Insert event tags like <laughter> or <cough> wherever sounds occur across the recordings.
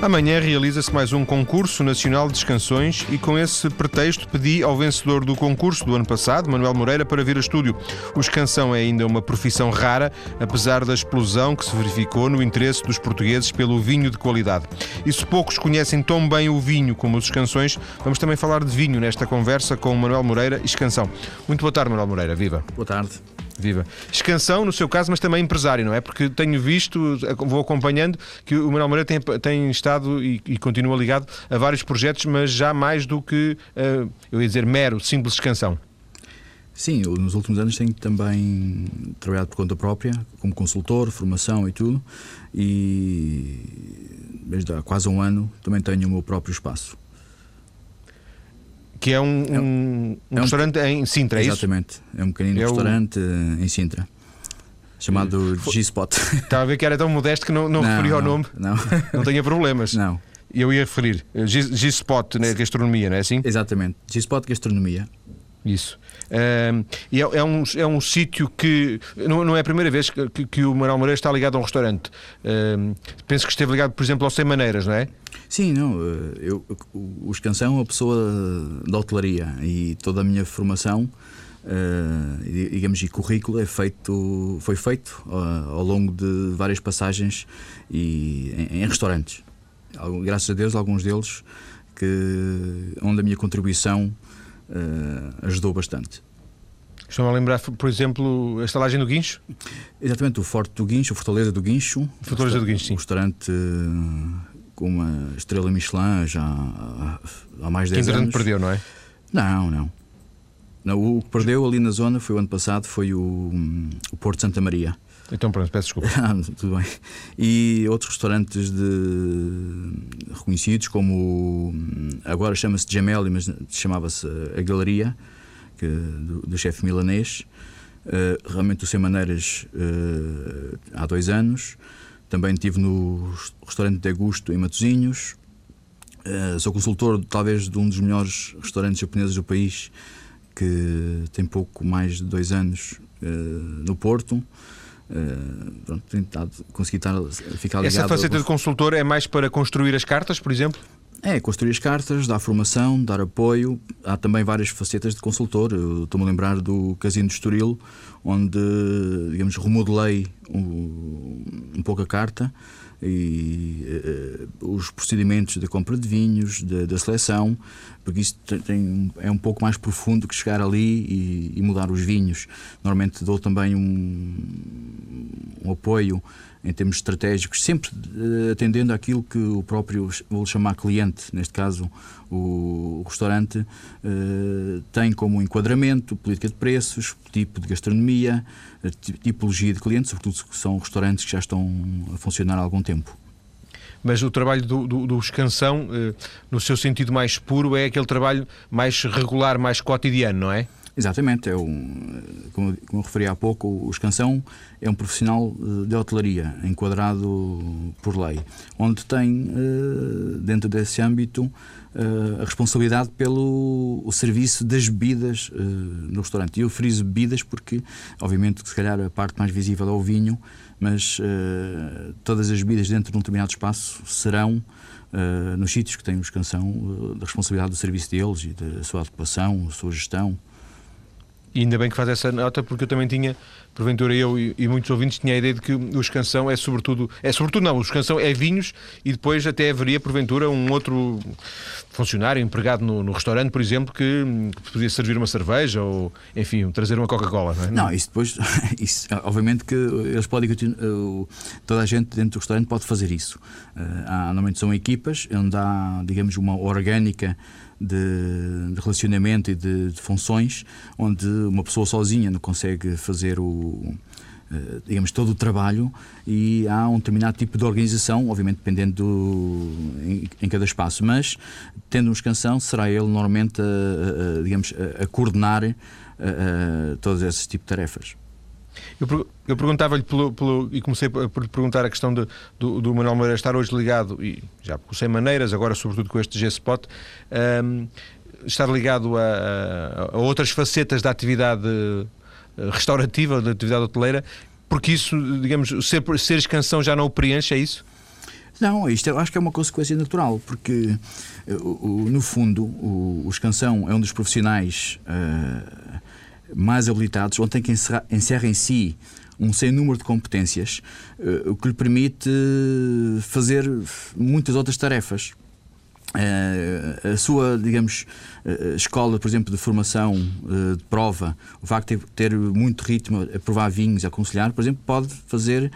Amanhã realiza-se mais um concurso nacional de escansões e com esse pretexto pedi ao vencedor do concurso do ano passado, Manuel Moreira, para vir a estúdio. O escansão é ainda uma profissão rara, apesar da explosão que se verificou no interesse dos portugueses pelo vinho de qualidade. E se poucos conhecem tão bem o vinho como os escansões, vamos também falar de vinho nesta conversa com Manuel Moreira e escansão. Muito boa tarde, Manuel Moreira. Viva. Boa tarde. Viva. Escansão, no seu caso, mas também empresário, não é? Porque tenho visto, vou acompanhando, que o Manuel Moreira tem, tem estado e, e, continua ligado a vários projetos, mas já mais do que, uh, eu ia dizer, mero, simples escansão. Sim, eu nos últimos anos tenho também trabalhado por conta própria, como consultor, formação e tudo, e desde há quase um ano também tenho o meu próprio espaço. Que é um, é um, um é restaurante em Sintra, é Exatamente. isso? É um pequenino é restaurante o... em Sintra. Chamado G-Spot. <laughs> Estava a ver que era tão modesto que não, não, não referi ao nome. Não. <laughs> Não tenha problemas. Não. Eu ia referir. G-Spot, né, gastronomia, não é assim? Exatamente. G-Spot, gastronomia. Isso. Uh, e é, é, um, é um sítio que não, não, é a primeira vez que, que, que o Manuel Moreira está ligado a um restaurante. Uh, penso que esteve ligado, por exemplo, ao Sem Maneiras, não é? Sim, não. Eh, eu, o Escansão é uma pessoa da hotelaria e toda a minha formação. Uh, digamos, e currículo é feito, foi feito uh, ao longo de várias passagens e em, em, restaurantes. Graças a Deus, alguns deles que, onde a minha contribuição ajudou bastante. Estão a lembrar, por exemplo, a estalagem do Guincho? Exatamente, o Forte do Guincho, a Fortaleza do Guincho. Fortaleza do Guincho, sim. Um restaurante com uma estrela Michelin já há mais de 10 anos. Que perdeu, não é? Não, não. não. O que perdeu ali na zona foi o ano passado, foi o, o Porto Santa Maria. Então pronto, peço desculpa. <laughs> Ah, tudo bem. E outros restaurantes de, reconhecidos, como agora chama-se Gemelli, mas chamava-se a Galeria, que, do, do chefe milanês. Uh, realmente o Sem Maneiras uh, há dois anos. Também estive no restaurante Degusto em Matosinhos. Uh, sou consultor, talvez, de um dos melhores restaurantes japoneses do país, que tem pouco mais de dois anos no Porto. Uh, pronto, tentado conseguir estar, ficar ligado. Essa faceta de consultor é mais para construir as cartas, por exemplo? É, construir as cartas, dar formação, dar apoio. Há também várias facetas de consultor. Estou-me a lembrar do Casino de Estoril, onde, digamos, remodelei um, um pouco a carta e uh, os procedimentos da compra de vinhos, da seleção, porque isso tem, é um pouco mais profundo que chegar ali e, e mudar os vinhos. Normalmente dou também um, um apoio em termos estratégicos, sempre uh, atendendo àquilo que o próprio, vou chamar cliente, neste caso o, restaurante, uh, tem como enquadramento, política de preços, tipo de gastronomia, tipologia de clientes, sobretudo se são restaurantes que já estão a funcionar há algum tempo. Mas o trabalho do, do, no seu sentido mais puro, é aquele trabalho mais regular, mais cotidiano, não é? Exatamente, é um, como, como eu referi há pouco, o escansão é um profissional eh, de hotelaria, enquadrado por lei, onde tem, eh, dentro desse âmbito, eh, a responsabilidade pelo serviço das bebidas no restaurante. E eu friso bebidas porque, obviamente, se calhar a parte mais visível é o vinho, mas todas as bebidas dentro de um determinado espaço serão nos sítios que têm o escansão, da responsabilidade do serviço deles e da sua da sua gestão. E ainda bem que faz essa nota, porque eu também tinha, porventura eu e, e muitos ouvintes, tinha a ideia de que o escansão é sobretudo, é sobretudo não, o escansão é vinhos e depois até haveria, porventura, um outro funcionário empregado no, no restaurante, por exemplo, que, que, podia servir uma cerveja ou, enfim, trazer uma Coca-Cola. Não, é? não, isso depois, <laughs> isso, obviamente que eles podem, toda a gente dentro do restaurante pode fazer isso. Eh, há, normalmente são equipas onde há, digamos, uma orgânica de, de relacionamento e de, de, funções, onde uma pessoa sozinha não consegue fazer o eh, digamos, todo o trabalho e há um determinado tipo de organização, obviamente dependendo do, em, em cada espaço, mas tendo um escansão, será ele normalmente a, a digamos, a, a coordenar a, todos esses tipos de tarefas. Eu, eu perguntava-lhe e comecei por lhe perguntar a questão de, do, do Manuel Moreira estar hoje ligado, e já com 100 maneiras, agora sobretudo com este G-Spot, um, estar ligado a, a, outras facetas da atividade eh, restaurativa, da atividade hoteleira, porque isso, digamos, ser, ser canção já não o preenche, é isso? Não, isto eu acho que é uma consequência natural, porque no fundo o, o escansão é um dos profissionais uh, mais habilitados, onde tem que encerrar, encerra em si um sem número de competências, uh, o que lhe permite fazer muitas outras tarefas. Uh, a sua, digamos, uh, escola, por exemplo, de formação uh, de prova, o facto de ter, muito ritmo a provar vinhos, a aconselhar, por exemplo, pode fazer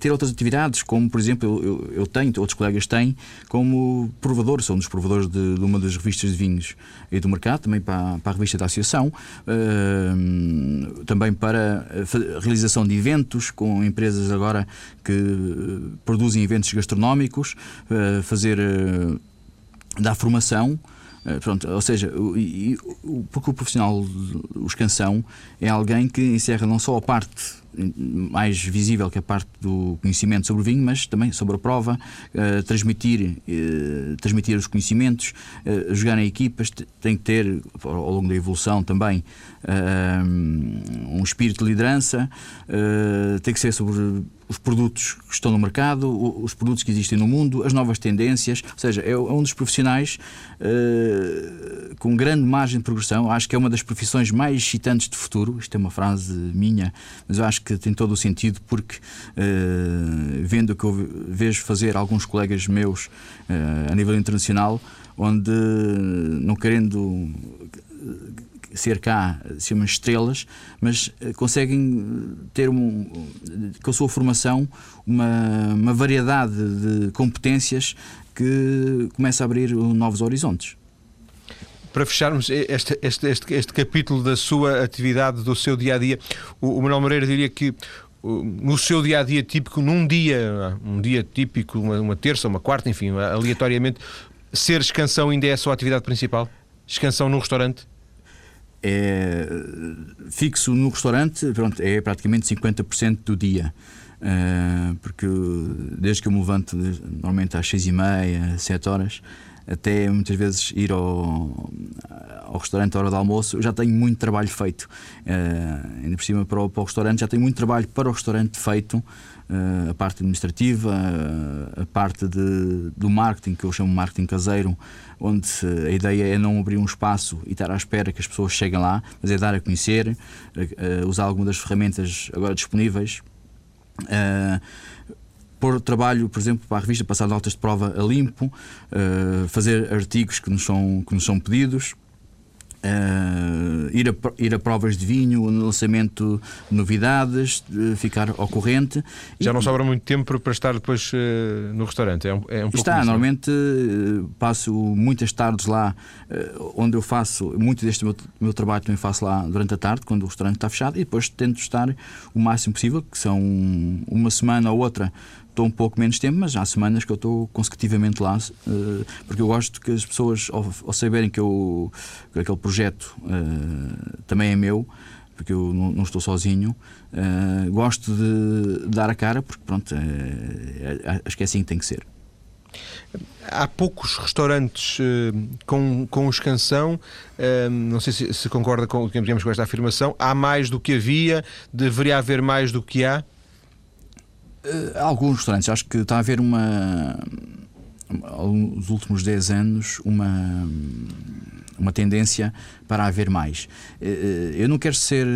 ter outras atividades, como, por exemplo, eu, tenho, outros colegas têm, como provador, são dos provadores de, de, uma das revistas de vinhos e do mercado, também para, para a revista da Associação, também para a realização de eventos com empresas agora que produzem eventos gastronómicos, fazer da formação. Pronto, ou seja, porque o profissional, o escansão, é alguém que encerra não só a parte mais visível que a parte do conhecimento sobre o vinho, mas também sobre a prova, uh, transmitir, uh, transmitir os conhecimentos, uh, jogar em equipas, tem que ter, ao longo da evolução também, um espírito de liderança, tem que ser sobre os produtos que estão no mercado, os produtos que existem no mundo, as novas tendências. Ou seja, é, é um dos profissionais uh, com grande margem de progressão. Acho que é uma das profissões mais excitantes de futuro. Isto é uma frase minha, mas eu acho que tem todo o sentido porque, uh, vendo o que eu vejo fazer alguns colegas meus uh, a nível internacional, onde, não querendo ser cá, ser umas estrelas, mas eh, conseguem ter um, com a sua formação uma, uma variedade de competências que começa a abrir novos horizontes para fecharmos este, este, este, este, capítulo da sua atividade, do seu dia a dia, o, o Manuel Moreira diria que no seu dia a dia típico, num dia, um dia típico, uma, uma terça, uma quarta, enfim, aleatoriamente, ser escansão ainda é a sua atividade principal? Escansão num restaurante? é fixo no restaurante, pronto, é praticamente 50% do dia. Uh, porque desde que eu me levanto, normalmente às seis e meia, sete horas, até muitas vezes ir ao, ao restaurante à hora do almoço, eu já tenho muito trabalho feito. Uh, ainda por cima, para o, para o restaurante, já tenho muito trabalho para o restaurante feito. Uh, a parte administrativa, uh, a parte de, do marketing, que eu chamo marketing caseiro, onde a ideia é não abrir um espaço e estar à espera que as pessoas cheguem lá, mas é dar a conhecer, uh, usar algumas das ferramentas agora disponíveis. Pôr trabalho, por exemplo, para a revista, passar notas de prova a limpo, fazer artigos que nos são, que nos são pedidos. Uh, ir, a, ir a provas de vinho, lançamento de novidades, uh, ficar ao corrente. Já e, não sobra muito tempo para estar depois uh, no restaurante? É um, é um está, normalmente passo muitas tardes lá, onde eu faço, muito deste meu, meu, trabalho também faço lá durante a tarde, quando o restaurante está fechado, e depois tento estar o máximo possível, que são uma semana ou outra estou um pouco menos tempo, mas há semanas que eu estou consecutivamente lá, uh, porque eu gosto que as pessoas, ao, ao saberem que, eu, que aquele projeto uh, também é meu, porque eu não, não estou sozinho, uh, gosto de dar a cara, porque pronto, acho que é assim que tem que ser. Há poucos restaurantes com, com escansão, não sei se, se concorda com, digamos, com esta afirmação. Há mais do que havia, deveria haver mais do que há? Uh, alguns restaurantes, acho que está a haver uma. Nos últimos 10 anos, uma, uma tendência para haver mais. Uh, eu não quero ser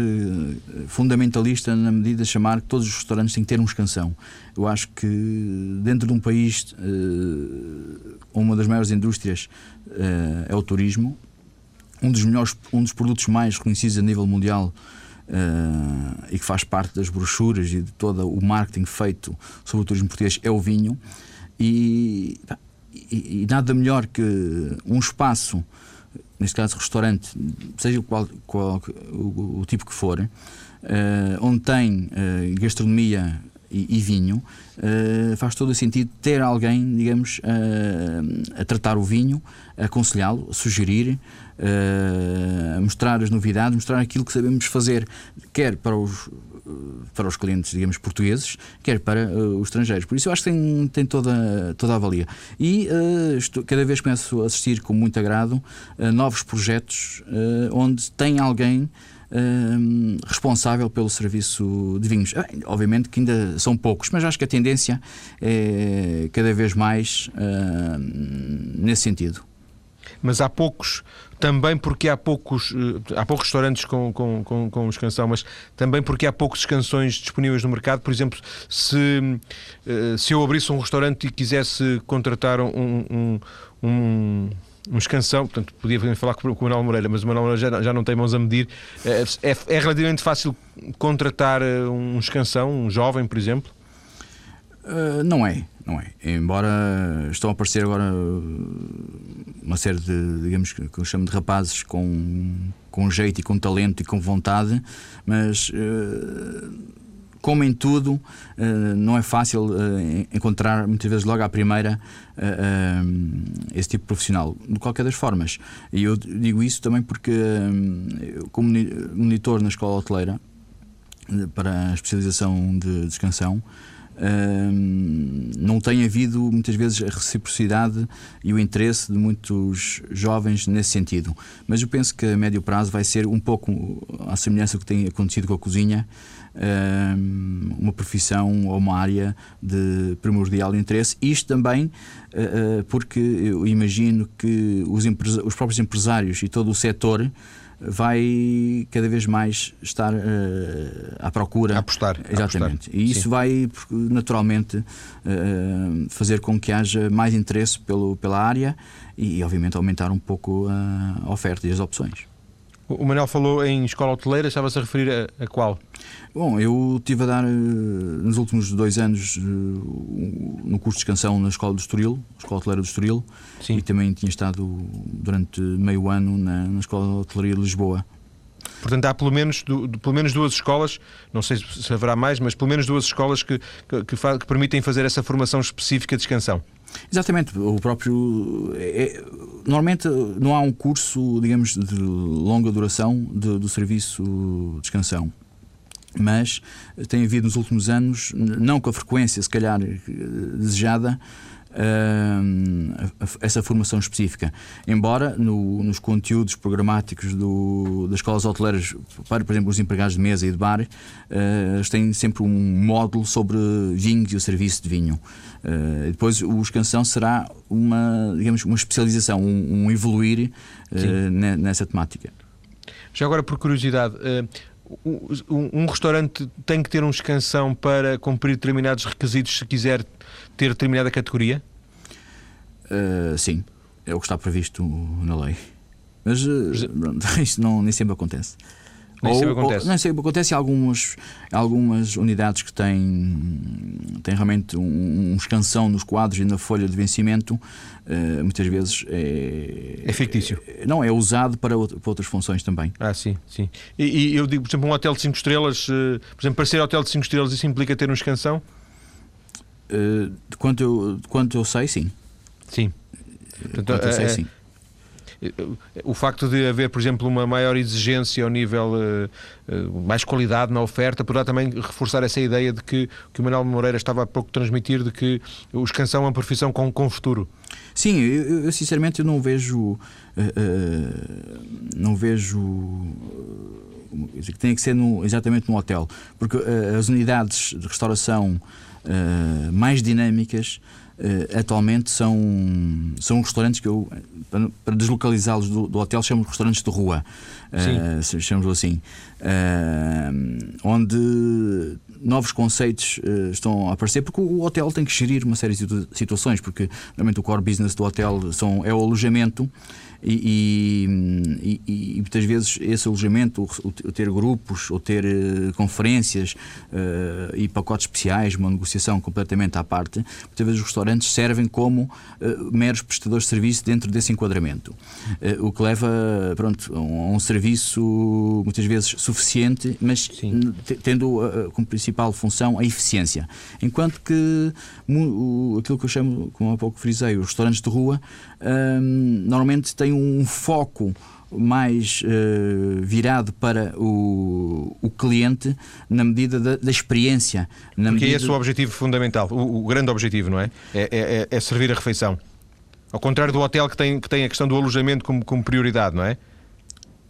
fundamentalista na medida de chamar que todos os restaurantes têm que ter um escansão. Eu acho que dentro de um país, uma das maiores indústrias é o turismo, um dos melhores, um dos produtos mais reconhecidos a nível mundial uh, e que faz parte das brochuras e de todo o marketing feito sobre o turismo português é o vinho. E, e, e nada melhor que um espaço, neste caso restaurante, seja qual, qual o, o, tipo que for, uh, onde tem uh, gastronomia e, e vinho, uh, faz todo o sentido ter alguém, digamos, uh, a tratar o vinho, aconselhá-lo, sugerir, uh, mostrar as novidades, mostrar aquilo que sabemos fazer, quer para os para os clientes, digamos, portugueses, quer para uh, os estrangeiros. Por isso eu acho que tem, tem toda, toda a valia. E uh, estou, cada vez começo a assistir com muito agrado a novos projetos onde tem alguém uh, responsável pelo serviço de vinhos. Ah, obviamente que ainda são poucos, mas acho que a tendência é cada vez mais uh, nesse sentido. Mas há poucos, também porque há poucos, eh, há poucos restaurantes com, com, com, com escansão, mas também porque há poucos canções disponíveis no mercado. Por exemplo, se, eh, se eu abrisse um restaurante e quisesse contratar um, um, um um escansão, portanto, podia falar com o Manuel Moreira, mas o Manuel Moreira já, já não tem mãos a medir. É, é, é relativamente fácil contratar eh, um escansão, um jovem, por exemplo? Uh, não é, não é. Embora estão a aparecer agora uma série de, digamos que eu chamo de rapazes com, com jeito e com talento e com vontade, mas. Uh, como em tudo, eh, não é fácil eh, encontrar, muitas vezes, logo à primeira, eh, esse tipo de profissional. De qualquer das formas. E eu digo isso também porque, como monitor na escola hoteleira, para a especialização de descansão, não tem havido muitas vezes a reciprocidade e o interesse de muitos jovens nesse sentido. Mas eu penso que a médio prazo vai ser um pouco à semelhança que tem acontecido com a cozinha, uma profissão ou uma área de primordial interesse. Isto também uh, porque eu imagino que os, os, próprios empresários e todo o setor vai cada vez mais estar uh, à procura. A apostar. Exatamente. Apostar. E isso Sim. vai naturalmente fazer com que haja mais interesse pelo, pela área e, obviamente, aumentar um pouco a oferta e as opções. O Manel falou em escola hoteleira, estava-se a referir a, a, qual? Bom, eu estive a dar eh, nos últimos dois anos eh, no curso de excansão na Escola do Estoril, Escola Hoteleira do Estoril, Sim. e também tinha estado durante meio ano na, na Escola de Hotelaria de Lisboa. Portanto, há pelo menos, do, pelo menos duas escolas, não sei se haverá mais, mas pelo menos duas escolas que, que, que, que permitem fazer essa formação específica de excansão. Exatamente, o próprio. É, normalmente não há um curso, digamos, de longa duração de, do serviço de descansão. Mas tem havido nos últimos anos, não com a frequência, se calhar, desejada, essa formação específica. Embora no, nos conteúdos programáticos do, das escolas hoteleiras, para, por exemplo, os empregados de mesa e de bar, uh, têm sempre um módulo sobre vinhos e o serviço de vinho. Uh, depois o escansão será uma, digamos, uma especialização, um, um evoluir uh, nessa temática. Já agora, por curiosidade, um, um, restaurante tem que ter um escansão para cumprir determinados requisitos se quiser ter determinada categoria? Uh, sim, é o que está previsto na lei. Mas uh, <laughs> isso não, nem sempre acontece. Nem ou, sempre acontece. Ou, nem sempre acontece em algumas, algumas unidades que têm, têm realmente um, um escansão nos quadros e na folha de vencimento, uh, muitas vezes é. É fictício. É, não, é usado para, para, outras funções também. Ah, sim, sim. E, e, eu digo, por exemplo, um hotel de 5 estrelas, uh, por exemplo, para ser hotel de 5 estrelas, isso implica ter um escansão? Uh, de, quanto eu, de quanto eu sei, sim. Sim. Portanto, eu sei, é, sim o facto de haver, por exemplo, uma maior exigência ao nível uh, mais qualidade na oferta poderá também reforçar essa ideia de que, que o Manuel Moreira estava há pouco a transmitir de que o escansão é uma profissão com, com futuro. Sim, eu, eu sinceramente eu não vejo uh, não vejo que tem que ser no, exatamente no hotel, porque as unidades de restauração mais dinâmicas Uh, atualmente são, são restaurantes que eu, para, para deslocalizá-los do, do, hotel, chamo de restaurantes de rua, uh, chamamos assim, uh, onde novos conceitos estão a aparecer, porque o hotel tem que gerir uma série de situações, porque normalmente o core business do hotel são, é o alojamento e, e, e, muitas vezes esse alojamento, o, o ter grupos ou ter uh, conferências uh, e pacotes especiais, uma negociação completamente à parte, muitas vezes os restaurantes servem como uh, meros prestadores de serviço dentro desse enquadramento. o que leva pronto, a um, um, serviço muitas vezes suficiente, mas tendo como principal função a eficiência. Enquanto que aquilo que eu chamo, como há pouco frisei, os restaurantes de rua, um, normalmente têm um foco mais uh, virado para o, o cliente na medida da, da experiência. Na Porque medida... esse é o objetivo fundamental, o, o grande objetivo, não é? É, é? é, é, servir a refeição. Ao contrário do hotel que tem, que tem a questão do alojamento como, como prioridade, não é?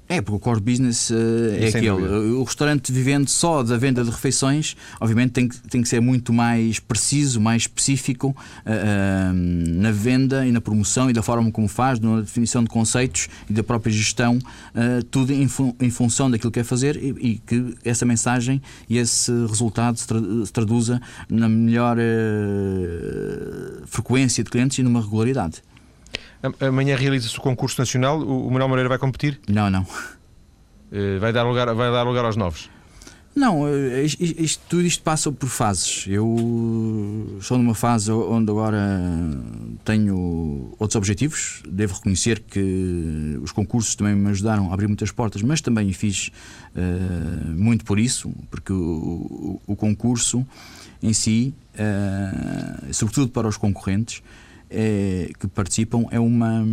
É, porque o core business uh, é aquele. Dúvida. O restaurante vivendo só da venda de refeições, obviamente tem que, tem que ser muito mais preciso, mais específico uh, uh, na venda e na promoção e da forma como faz, na definição de conceitos e da própria gestão, tudo em, fu em, função daquilo que quer fazer e, e, que essa mensagem e esse resultado se, tra se traduza na melhor frequência de clientes e numa regularidade. Amanhã realiza-se o concurso nacional. O Manuel Moreira vai competir? Não, não. Eh, vai dar lugar, vai dar lugar aos novos? Não, eh, isto, isto, tudo isto passa por fases. Eu estou numa fase onde agora tenho outros objetivos. Devo reconhecer que os concursos também me ajudaram a abrir muitas portas, mas também fiz uh, muito por isso, porque o, o, o concurso em si, uh, sobretudo para os concorrentes, é, que participam é uma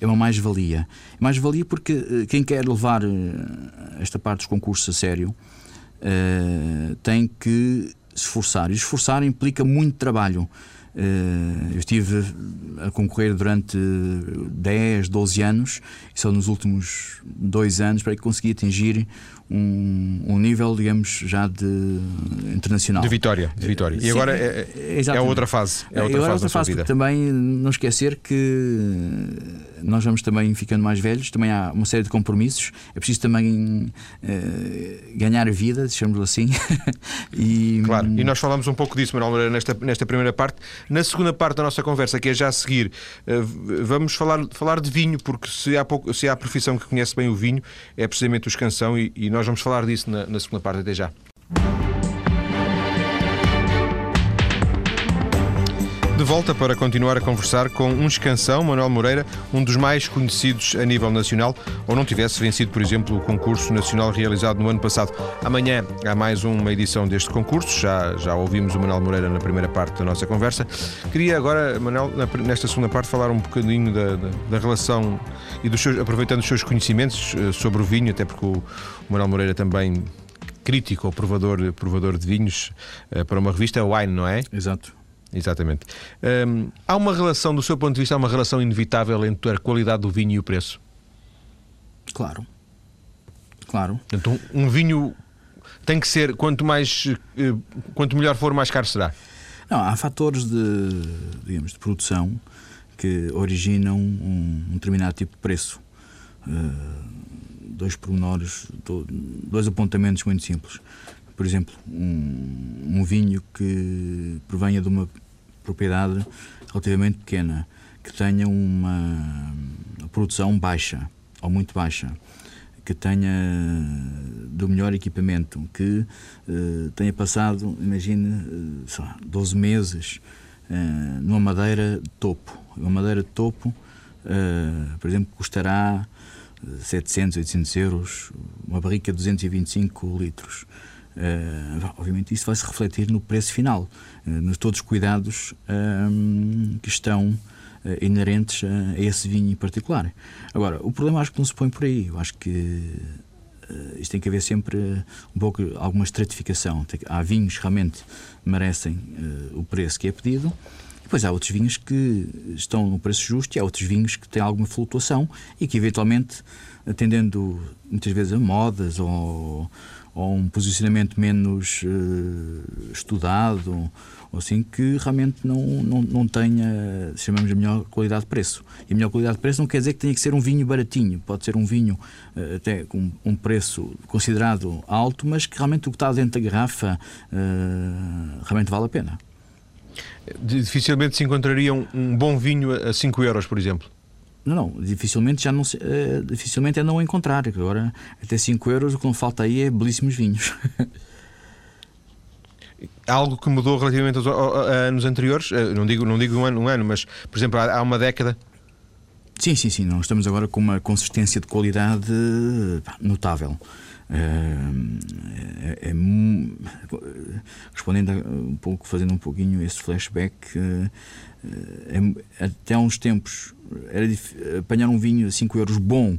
é uma mais-valia. Mais-valia porque eh, quem quer levar eh, esta parte dos concursos a sério uh, tem que se esforçar. E esforçar implica muito trabalho. Uh, eu estive a concorrer durante 10, 12 anos e só nos últimos dois anos para que consegui atingir um, um, nível, digamos, já de internacional. De vitória, de vitória. E agora é, é, é outra fase. É outra agora fase, outra fase vida. também não esquecer que nós vamos também ficando mais velhos, também há uma série de compromissos. É preciso também uh, ganhar a vida, deixamos assim. <laughs> e, claro, e nós falamos um pouco disso, Manuel Moreira, nesta, nesta primeira parte. Na segunda parte da nossa conversa, que é já a seguir, uh, vamos falar, falar de vinho, porque se há, pouco, se há a profissão que conhece bem o vinho, é precisamente o escansão, e, e nós nós vamos falar disso na, na segunda parte. Até já. De volta para continuar a conversar com um escansão, Manuel Moreira, um dos mais conhecidos a nível nacional, ou não tivesse vencido, por exemplo, o concurso nacional realizado no ano passado. Amanhã há mais uma edição deste concurso, já, já ouvimos o Manuel Moreira na primeira parte da nossa conversa. Queria agora, Manuel, nesta segunda parte, falar um bocadinho da, da, da relação e dos seus, aproveitando os seus conhecimentos eh, sobre o vinho, até porque o, Manuel Moreira também crítico ou provador, provador de vinhos eh, para uma revista Wine, não é? Exato. Exatamente. Um, há uma relação, do seu ponto de vista, há uma relação inevitável entre a qualidade do vinho e o preço? Claro. Claro. Então, um vinho tem que ser, quanto mais eh, quanto melhor for, mais caro será? Não, há fatores de, digamos, de produção que originam um, um determinado tipo de preço. Uh, dois pormenores, dois apontamentos muito simples. Por exemplo, um, um vinho que provenha de uma propriedade relativamente pequena, que tenha uma produção baixa ou muito baixa, que tenha do melhor equipamento, que uh, tenha passado, imagine, uh, lá, 12 meses uh, numa madeira de topo. Uma madeira de topo, uh, por exemplo, custará 700, 800 euros, uma barrica de 225 litros. Uh, obviamente isso vai se refletir no preço final, uh, nos todos os cuidados uh, que estão inerentes a, esse vinho em particular. Agora, o problema acho que não se põe por aí. Eu acho que isto tem que haver sempre um pouco alguma estratificação. há vinhos que realmente merecem o preço que é pedido. Depois há outros vinhos que estão no preço justo e há outros vinhos que têm alguma flutuação e que eventualmente, atendendo muitas vezes a modas ou ou um posicionamento menos uh, estudado, ou assim, que realmente não, não, não tenha, chamamos a melhor qualidade de preço. E a melhor qualidade de preço não quer dizer que tenha que ser um vinho baratinho, pode ser um vinho uh, até com um preço considerado alto, mas que realmente o que está dentro da garrafa uh, realmente vale a pena. Dificilmente se encontraria um, um bom vinho a 5 euros, por exemplo. Não, não, dificilmente já não uh, dificilmente é não encontrar. Agora, até 5 euros, o que não falta aí é belíssimos vinhos. <laughs> Algo que mudou relativamente aos, anos anteriores, eh, não digo, não digo um ano, um ano, mas, por exemplo, há, há uma década. Sim, sim, sim. Nós estamos agora com uma consistência de qualidade notável. É, é, é, respondendo um pouco, fazendo um pouquinho esse flashback, é, até há uns tempos era apanhar um vinho a 5 euros bom,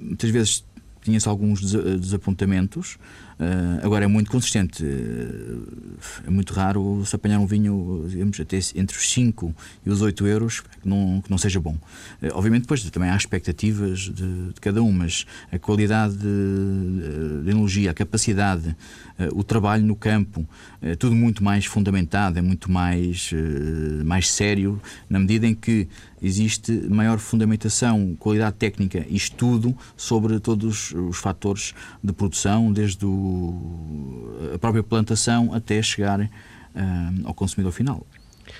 muitas vezes tinha-se alguns desapontamentos. Uh, agora é muito consistente. Uh, é muito raro se apanhar um vinho digamos, até entre os 5 e os 8 euros que não, que não seja bom. Uh, obviamente, depois também há expectativas de, de cada um, mas a qualidade de, de energia, a capacidade, o trabalho no campo, é tudo muito mais fundamentado, é muito mais, mais sério, na medida em que existe maior fundamentação, qualidade técnica e estudo sobre todos os fatores de produção, desde o, a própria plantação até chegar uh, ao consumidor final.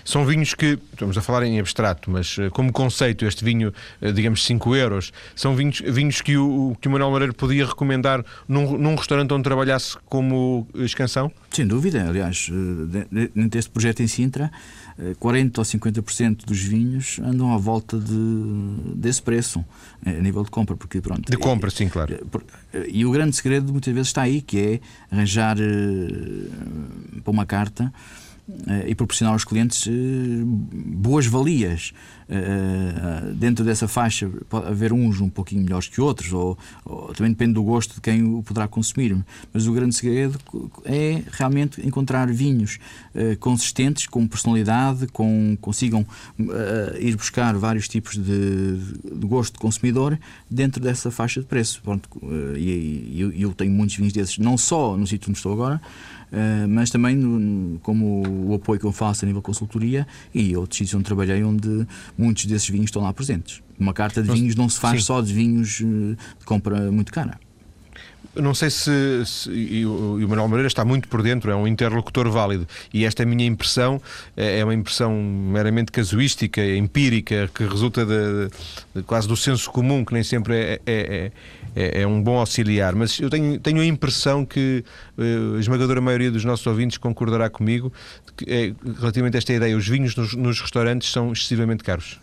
São vinhos que, estamos a falar em abstrato, mas eh, como conceito, este vinho, eh, digamos 5 euros, são vinhos, vinhos que, o, que o Manuel Moreira podia recomendar num, num restaurante onde trabalhasse como escansão? Sem dúvida, aliás, dentro deste projeto em Sintra, 40 ou 50% dos vinhos andam à volta de, desse preço, a nível de compra, porque pronto. De compra, sim, claro. E o grande segredo muitas vezes está aí, que é arranjar para uma carta eh, e proporcionar aos clientes eh, boas valias. Eh, dentro dessa faixa pode haver uns um pouquinho melhores que outros, ou, ou, também depende do gosto de quem o poderá consumir. Mas o grande segredo é realmente encontrar vinhos consistentes, com personalidade, com, consigam ir buscar vários tipos de, de gosto de consumidor dentro dessa faixa de preço. Pronto, e eu, eu tenho muitos vinhos desses, não só no sítio onde estou agora, Uh, mas também no, como o apoio que eu faço a nível consultoria e outros sítios onde trabalhei onde muitos desses vinhos estão lá presentes. Uma carta de vinhos não se faz Sim. só de vinhos eh, de compra muito cara. Não sei se, se e, o, e o Manuel Moreira está muito por dentro, é um interlocutor válido. E esta minha impressão é, é uma impressão meramente casuística, empírica, que resulta de, de, quase do senso comum, que nem sempre é, é, é, é um bom auxiliar. Mas eu tenho, tenho a impressão que uh, a esmagadora maioria dos nossos ouvintes concordará comigo que, é, relativamente a esta ideia: os vinhos nos, nos restaurantes são excessivamente caros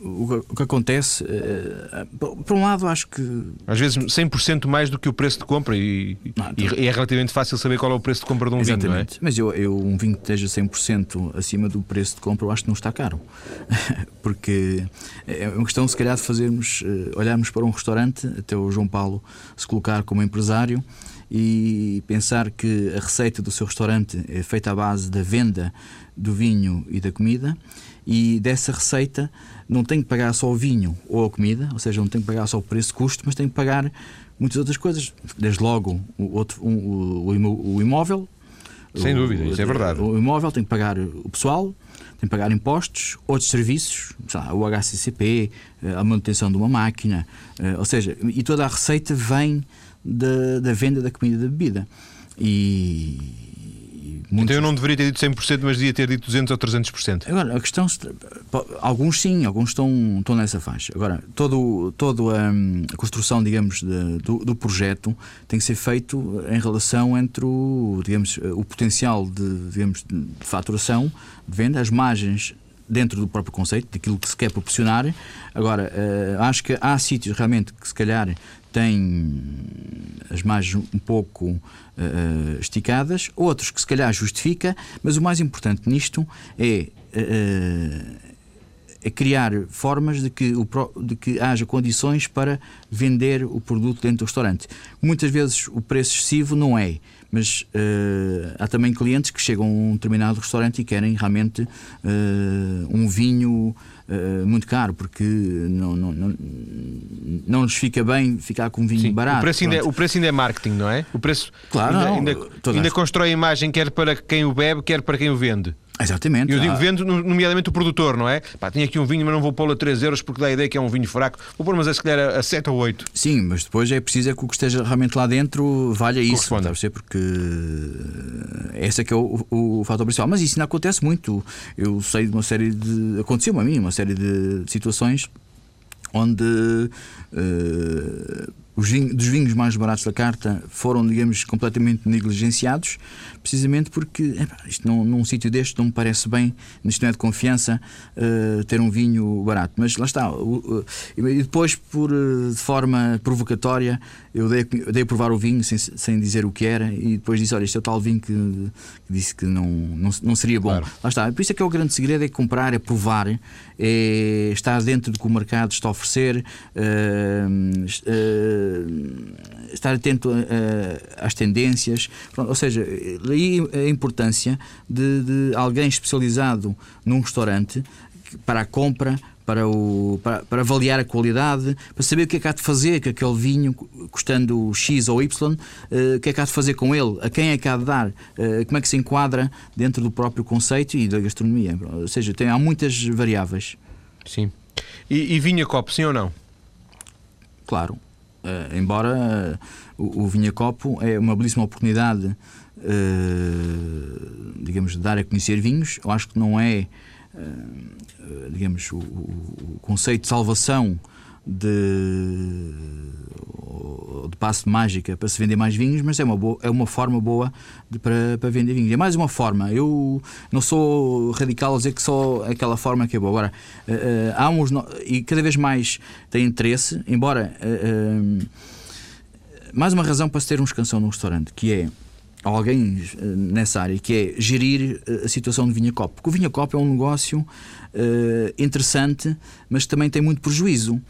o, que acontece, uh, por um lado, acho que. Às vezes 100% mais do que o preço de compra e, não, então... e, é relativamente fácil saber qual é o preço de compra de um Exatamente. vinho. Não é? Mas eu, eu, um vinho que esteja 100% acima do preço de compra, eu acho que não está caro. <laughs> Porque é uma questão, se calhar, de fazermos, uh, olharmos para um restaurante, até o João Paulo se colocar como empresário e pensar que a receita do seu restaurante é feita à base da venda do vinho e da comida e dessa receita não tem que pagar só o vinho ou a comida, ou seja, não tem que pagar só o preço custo, mas tem que pagar muitas outras coisas, desde logo o, outro, o, o imóvel. Sem dúvida, isso é verdade. O imóvel tem que pagar o pessoal, tem que pagar impostos, outros serviços, lá, o HCCP, eh, a manutenção de uma máquina, eh, ou seja, e toda a receita vem da, da venda da comida e da bebida. E, Muitos... Então eu não deveria ter dito 100%, mas devia ter dito 200 ou 300%. Agora, a questão. Alguns sim, alguns estão, estão nessa faixa. Agora, todo, toda hum, a construção, digamos, de, do, do, projeto tem que ser feito em relação entre o, digamos, o potencial de, digamos, de faturação, de venda, as margens dentro do próprio conceito, daquilo que se quer proporcionar. Agora, uh, acho que há sítios realmente que se calhar têm as margens um pouco uh, esticadas, outros que se calhar justifica, mas o mais importante nisto é, uh, é criar formas de que, o, de que haja condições para vender o produto dentro do restaurante. Muitas vezes o preço excessivo não é mas uh, há também clientes que chegam a um determinado restaurante e querem realmente uh, um vinho uh, muito caro, porque não, não, não, não lhes fica bem ficar com um vinho Sim, barato. O preço, ainda é, o preço ainda é marketing, não é? O preço claro, ainda, não, ainda, ainda constrói a imagem quer para quem o bebe, quer para quem o vende. Exatamente. Eu digo vendo, nomeadamente o produtor, não é? Pá, tinha aqui um vinho, mas não vou pô-lo a 3 euros porque dá a ideia que é um vinho fraco. Vou pôr, mas a se calhar a 7 ou 8. Sim, mas depois é preciso é que o que esteja realmente lá dentro valha isso. Está a ser porque esse é que é o, o, o fator principal. Mas isso não acontece muito. Eu sei de uma série de. Aconteceu a mim uma série de situações onde. Uh, os vinhos, dos vinhos mais baratos da carta foram, digamos, completamente negligenciados, precisamente porque isto não, num sítio deste não me parece bem, isto não é de confiança, uh, ter um vinho barato. Mas lá está. Uh, uh, e depois, por, de forma provocatória, eu dei, eu dei a provar o vinho sem, sem dizer o que era e depois disse: Olha, este é o tal vinho que, que disse que não, não, não seria bom. Claro. Lá está. Por isso é que é o grande segredo: é comprar, é provar, é estar dentro do que o mercado está a oferecer. Uh, estar atento às tendências. Ou seja, aí a importância de, de alguém especializado num restaurante para a compra, para, o, para, para, avaliar a qualidade, para saber o que é que há de fazer com aquele vinho, custando X ou Y, uh, o que é que há de fazer com ele, a quem é que há de dar, como é que se enquadra dentro do próprio conceito e da gastronomia. Ou seja, tem, há muitas variáveis. Sim. E, e vinho a copo, sim ou não? Claro. Uh, embora o, o vinho a copo é uma belíssima oportunidade, digamos, de dar a conhecer vinhos, eu acho que não é digamos, o, o, conceito de salvação de, de passo de mágica para se vender mais vinhos, mas é uma, boa, é uma forma boa de, para, para vender vinhos. É mais uma forma. Eu não sou radical a dizer que só aquela forma que é boa. Agora, uh, há uns. E cada vez mais tem interesse, embora. Uh, mais uma razão para se ter um escansão num restaurante, que é alguém nessa área, que é gerir a situação do vinha copo. Porque o vinha copo é um negócio uh, interessante, mas também tem muito prejuízo.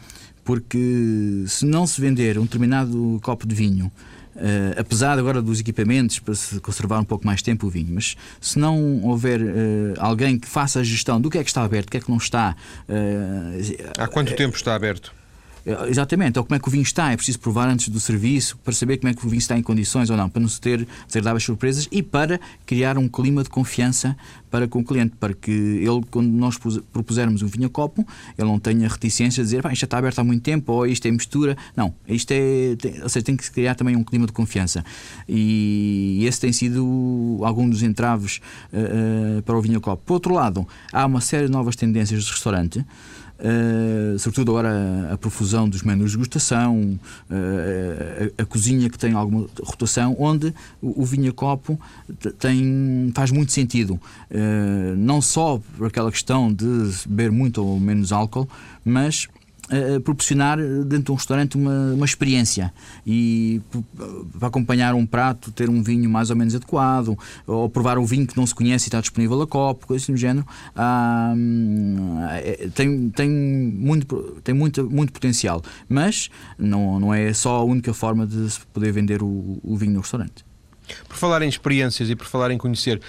Porque se não se vender um determinado copo de vinho, Uh, apesar agora dos equipamentos para se conservar um pouco mais tempo o vinho, mas se não houver uh, alguém que faça a gestão do que é que está aberto, do que é que não está. Uh, Há quanto tempo está aberto? É, exatamente, ou como é que o vinho está, é preciso provar antes do serviço para saber como é que o vinho está em condições ou não, para não se ter desagradáveis surpresas e para criar um clima de confiança para com o cliente, para que ele, quando nós propusermos um vinho a copo, ele não tenha reticência de dizer isto já está aberto há muito tempo ou isto é mistura. Não, isto é. Tem, ou seja, tem que se criar também um clima de confiança. E esse tem sido algum dos entraves uh, uh, para o vinho a copo. Por outro lado, há uma série de novas tendências de restaurante. Uh, sobretudo agora a, profusão dos menus de degustação, uh, a, a, cozinha que tem alguma rotação, onde o, o vinho a copo tem, faz muito sentido. Uh, não só por aquela questão de beber muito ou menos álcool, mas uh, proporcionar dentro de um restaurante uma, uma experiência e para acompanhar um prato ter um vinho mais ou menos adequado ou provar um vinho que não se conhece e está disponível a copo, coisas assim do género ah, tem, tem, muito, tem muito, muito potencial mas não, não é só a única forma de se poder vender o, o vinho no restaurante. Por falar em experiências e por falar em conhecer,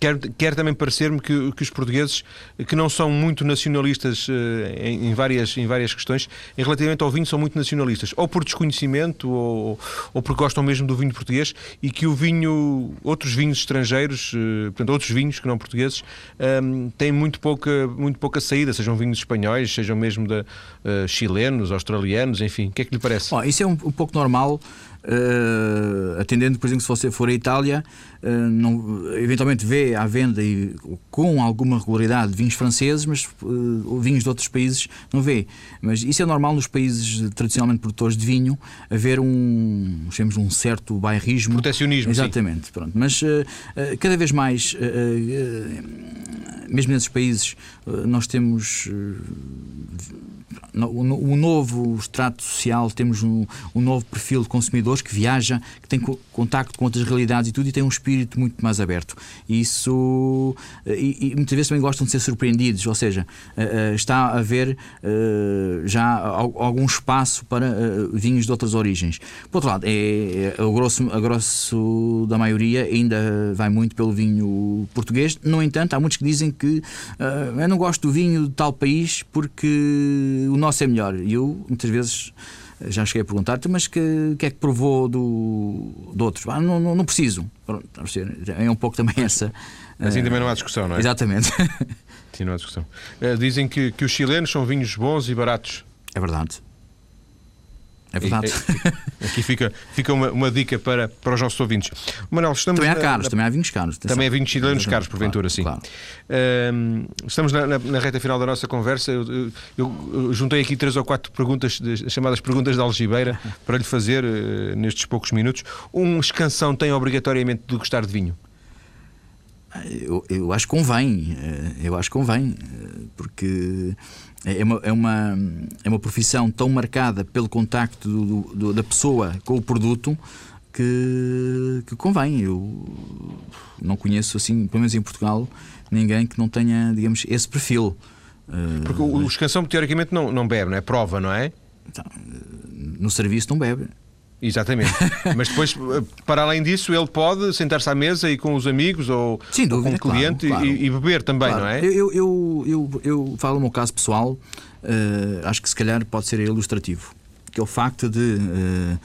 Quer, quer também parecer-me que, que, os portugueses, que não são muito nacionalistas uh, em, em, várias, em várias questões, em relativamente ao vinho, são muito nacionalistas, ou por desconhecimento, ou, ou porque gostam mesmo do vinho português, e que o vinho, outros vinhos estrangeiros, uh, portanto, outros vinhos que não portugueses, ehm, têm muito pouca, muito pouca saída, sejam vinhos espanhóis, sejam mesmo de, uh, chilenos, australianos, enfim. O que é que lhe parece? Bom, isso é um, um pouco normal Uh, atendendo, por exemplo, se você for à Itália, uh, não, eventualmente vê à venda e, com alguma regularidade vinhos franceses, mas uh, vinhos de outros países não vê. Mas isso é normal nos países tradicionalmente produtores de vinho, haver um, chamemos, um certo bairrismo. Protecionismo. Exatamente. Sim. Pronto. Mas cada vez mais, mesmo nesses países, nós temos o novo extrato social, temos um, um, novo perfil de consumidores que viaja, que tem contacto com outras realidades e tudo, e tem um espírito muito mais aberto. Isso, eh, e, e muitas vezes também gostam de ser surpreendidos, ou seja, uh, está a haver uh, já algum espaço para uh, vinhos de outras origens. Por outro lado, é, é, o grosso, a grosso da maioria ainda vai muito pelo vinho português. No entanto, há muitos que dizem que eu não gosto do vinho de tal país porque o nosso é melhor. E eu, muitas vezes, já cheguei a perguntar-te, mas que, que é que provou do, do outro? Ah, não, não, não preciso. Pronto, é um pouco também essa. Assim uh, também não há discussão, não é? Exatamente. Sim, não há discussão. Uh, dizem que, que os chilenos são vinhos bons e baratos. É verdade. É verdade. E, aqui fica, fica uma, uma, dica para, para os nossos ouvintes. Manuel, estamos também há caros, na, também há vinhos caros. Também há vinhos chilenos caros, porventura, claro, sim. Claro. Uh, estamos na, na, na, reta final da nossa conversa. Eu, eu, eu, juntei aqui três ou quatro perguntas, chamadas perguntas de algibeira, <laughs> para lhe fazer uh, nestes poucos minutos. Um escansão tem obrigatoriamente de gostar de vinho? Eu, eu acho que convém, eh, eu acho que convém, eh, porque é uma, é uma, é uma profissão tão marcada pelo contacto do, do, da pessoa com o produto que, que convém. Eu não conheço, assim, pelo menos em Portugal, ninguém que não tenha, digamos, esse perfil. Porque o, escansão, teoricamente, não, não bebe, não é? Prova, não é? Então, no serviço não bebe. Exatamente. Mas depois, para além disso, ele pode sentar-se à mesa e com os amigos ou, Sem dúvida, ou com o cliente claro, claro. E, e, beber também, claro. não é? Eu, eu, eu, eu, falo no meu caso pessoal, uh, acho que se calhar pode ser ilustrativo. Que é o facto de. Uh,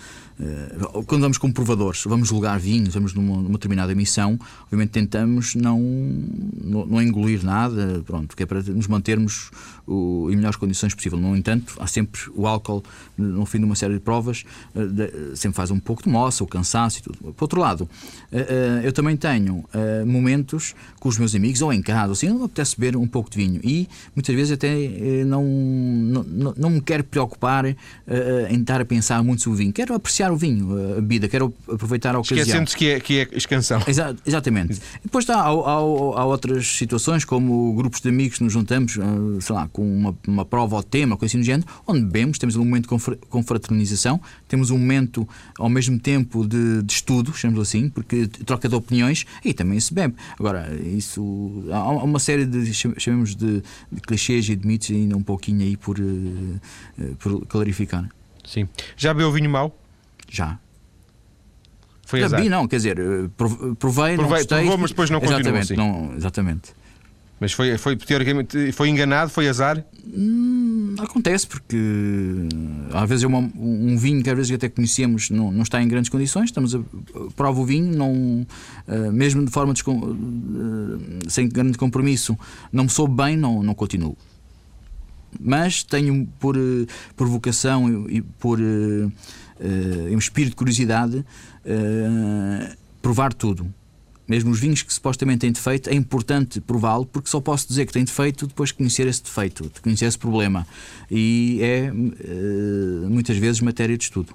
quando vamos como provadores, vamos julgar vinhos, vamos numa, numa determinada missão, obviamente tentamos não, não, não, engolir nada, pronto, que é para nos mantermos o, em melhores condições possível. No entanto, há sempre o álcool, no fim de uma série de provas, de, sempre faz um pouco de moça, o cansaço e tudo. Por outro lado, uh, eu também tenho momentos com os meus amigos, ou em casa, assim, não me apetece beber um pouco de vinho e muitas vezes até não, não, não me quero preocupar em estar a pensar muito sobre o vinho, quero apreciar o vinho, a bebida, quero aproveitar a ocasião. Esquecendo-se que é, que é escansão. Exa exatamente. Depois há, há, há, outras situações, como grupos de amigos nos juntamos, sei lá, com uma, uma prova ou tema, coisa assim do género, onde bebemos, temos um momento de confraternização, temos um momento ao mesmo tempo de, de estudo, chamamos assim, porque troca de opiniões e também se bebe. Agora, isso. Há uma série de, chamemos de, de clichês e de mitos ainda um pouquinho aí por, por clarificar. Sim. Já bebeu vinho mau? Já. Foi Já azar. vi, não, quer dizer, eh, provei, Provei, não gostei. provou, mas depois não continuou exatamente, assim. não, exatamente. Mas foi, foi teoricamente foi enganado, foi azar? Hum, acontece porque às vezes é uma, um vinho que às vezes até conhecemos não, não está em grandes condições, estamos a prova o vinho, não, uh, mesmo de forma sem grande compromisso, não me soube bem, não, não continuo. Mas tenho por, por vocação e por uh, um espírito de curiosidade provar tudo mesmo os vinhos que supostamente têm defeito, é importante prová-lo, porque só posso dizer que tem defeito depois de conhecer esse defeito, de conhecer esse problema. E é muitas vezes matéria de estudo.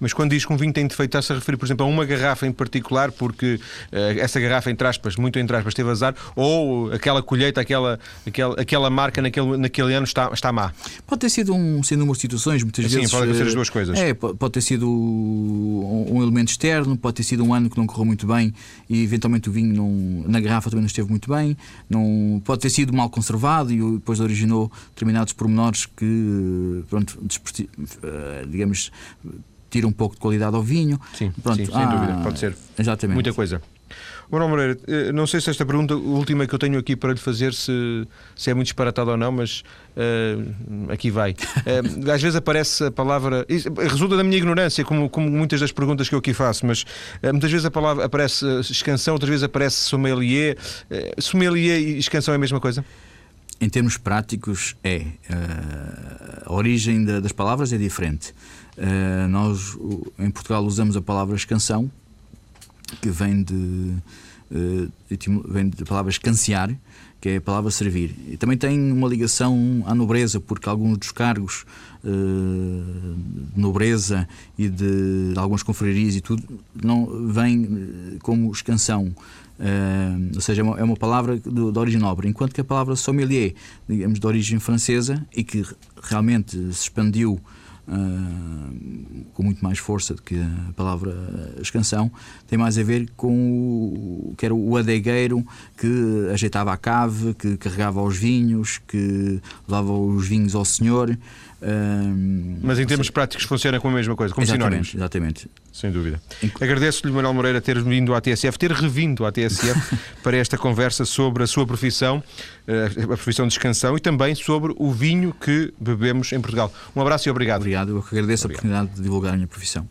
Mas quando diz que um vinho tem defeito, está-se a referir, por exemplo, a uma garrafa em particular, porque uh, essa garrafa, entre aspas, muito entre aspas, teve azar, ou aquela colheita, aquela, aquela, aquela marca naquele, naquele ano está, está má? Pode ter sido um sem número de situações, muitas Sim, vezes. Sim, pode ser as duas coisas. É, pode ter sido um elemento externo, pode ter sido um ano que não correu muito bem e eventualmente o vinho não, na garrafa também não esteve muito bem, não, pode ter sido mal conservado e depois originou determinados pormenores que, pronto, digamos tira um pouco de qualidade ao vinho. Sim, Pronto, sim sem ah, dúvida, pode ser. Exatamente. Muita coisa. Manuel Moreira, eh, não sei se esta pergunta última que eu tenho aqui para lhe fazer se, se é muito disparatada ou não, mas uh, aqui vai. Uh, <laughs> às vezes aparece a palavra. Resulta da minha ignorância, como, como muitas das perguntas que eu aqui faço, mas uh, muitas vezes a palavra aparece escansão, outras vezes aparece sommelier. sommelier e escansão é a mesma coisa? Em termos práticos, é. a origem das palavras é diferente. Uh, nós, em Portugal, usamos a palavra escansão, que vem de, uh, vem da palavra escanciar, que é a palavra servir. E também tem uma ligação à nobreza, porque alguns dos cargos uh, de nobreza e de, de algumas confrarias e tudo não vêm como escansão. Uh, ou seja, é uma, é uma palavra de, de, origem nobre, enquanto que a palavra sommelier, digamos, de origem francesa e que realmente se expandiu Uh, com muito mais força do que a palavra escansão, tem mais a ver com o, que era o adegueiro que ajeitava a cave, que carregava os vinhos, que levava os vinhos ao senhor. Mas em termos práticos funciona com a mesma coisa, como exatamente, sinónimos. Exatamente. Sem dúvida. Inc Agradeço-lhe, Manuel Moreira, ter vindo à TSF, ter revindo à TSF <laughs> para esta conversa sobre a sua profissão, a profissão de escansão e também sobre o vinho que bebemos em Portugal. Um abraço e obrigado. Obrigado, eu que agradeço obrigado. a oportunidade de divulgar a minha profissão.